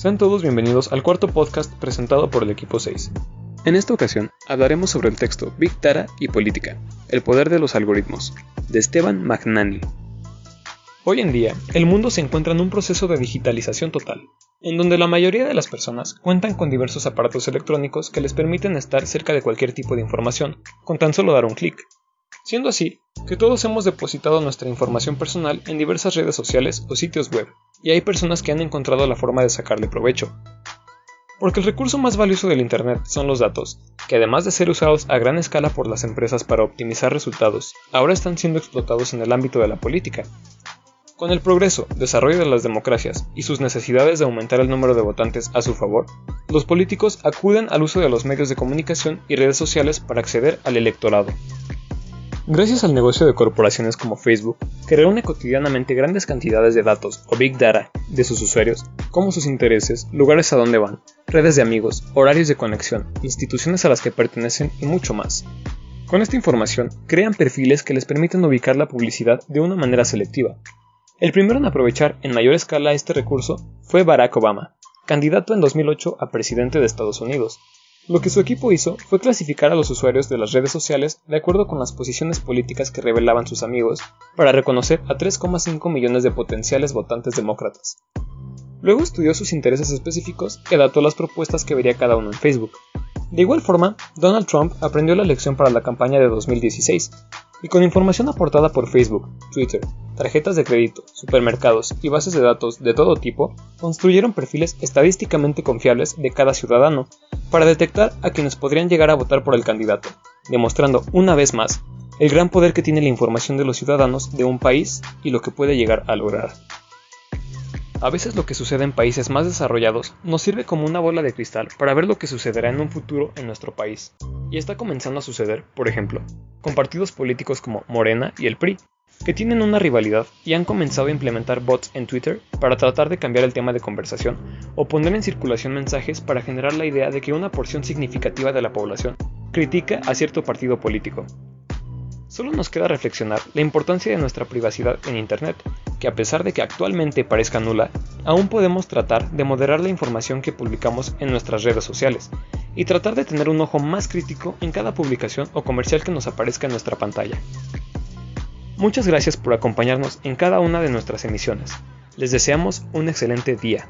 Sean todos bienvenidos al cuarto podcast presentado por el equipo 6. En esta ocasión hablaremos sobre el texto Big Data y Política, el poder de los algoritmos, de Esteban Magnani. Hoy en día, el mundo se encuentra en un proceso de digitalización total, en donde la mayoría de las personas cuentan con diversos aparatos electrónicos que les permiten estar cerca de cualquier tipo de información, con tan solo dar un clic. Siendo así, que todos hemos depositado nuestra información personal en diversas redes sociales o sitios web, y hay personas que han encontrado la forma de sacarle provecho. Porque el recurso más valioso del Internet son los datos, que además de ser usados a gran escala por las empresas para optimizar resultados, ahora están siendo explotados en el ámbito de la política. Con el progreso, desarrollo de las democracias y sus necesidades de aumentar el número de votantes a su favor, los políticos acuden al uso de los medios de comunicación y redes sociales para acceder al electorado. Gracias al negocio de corporaciones como Facebook, que reúne cotidianamente grandes cantidades de datos o Big Data de sus usuarios, como sus intereses, lugares a donde van, redes de amigos, horarios de conexión, instituciones a las que pertenecen y mucho más. Con esta información, crean perfiles que les permiten ubicar la publicidad de una manera selectiva. El primero en aprovechar en mayor escala este recurso fue Barack Obama, candidato en 2008 a presidente de Estados Unidos, lo que su equipo hizo fue clasificar a los usuarios de las redes sociales de acuerdo con las posiciones políticas que revelaban sus amigos, para reconocer a 3,5 millones de potenciales votantes demócratas. Luego estudió sus intereses específicos y adaptó las propuestas que vería cada uno en Facebook. De igual forma, Donald Trump aprendió la lección para la campaña de 2016, y con información aportada por Facebook, Twitter, tarjetas de crédito, supermercados y bases de datos de todo tipo, construyeron perfiles estadísticamente confiables de cada ciudadano para detectar a quienes podrían llegar a votar por el candidato, demostrando una vez más el gran poder que tiene la información de los ciudadanos de un país y lo que puede llegar a lograr. A veces lo que sucede en países más desarrollados nos sirve como una bola de cristal para ver lo que sucederá en un futuro en nuestro país. Y está comenzando a suceder, por ejemplo, con partidos políticos como Morena y el PRI, que tienen una rivalidad y han comenzado a implementar bots en Twitter para tratar de cambiar el tema de conversación o poner en circulación mensajes para generar la idea de que una porción significativa de la población critica a cierto partido político. Solo nos queda reflexionar la importancia de nuestra privacidad en Internet, que a pesar de que actualmente parezca nula, aún podemos tratar de moderar la información que publicamos en nuestras redes sociales y tratar de tener un ojo más crítico en cada publicación o comercial que nos aparezca en nuestra pantalla. Muchas gracias por acompañarnos en cada una de nuestras emisiones. Les deseamos un excelente día.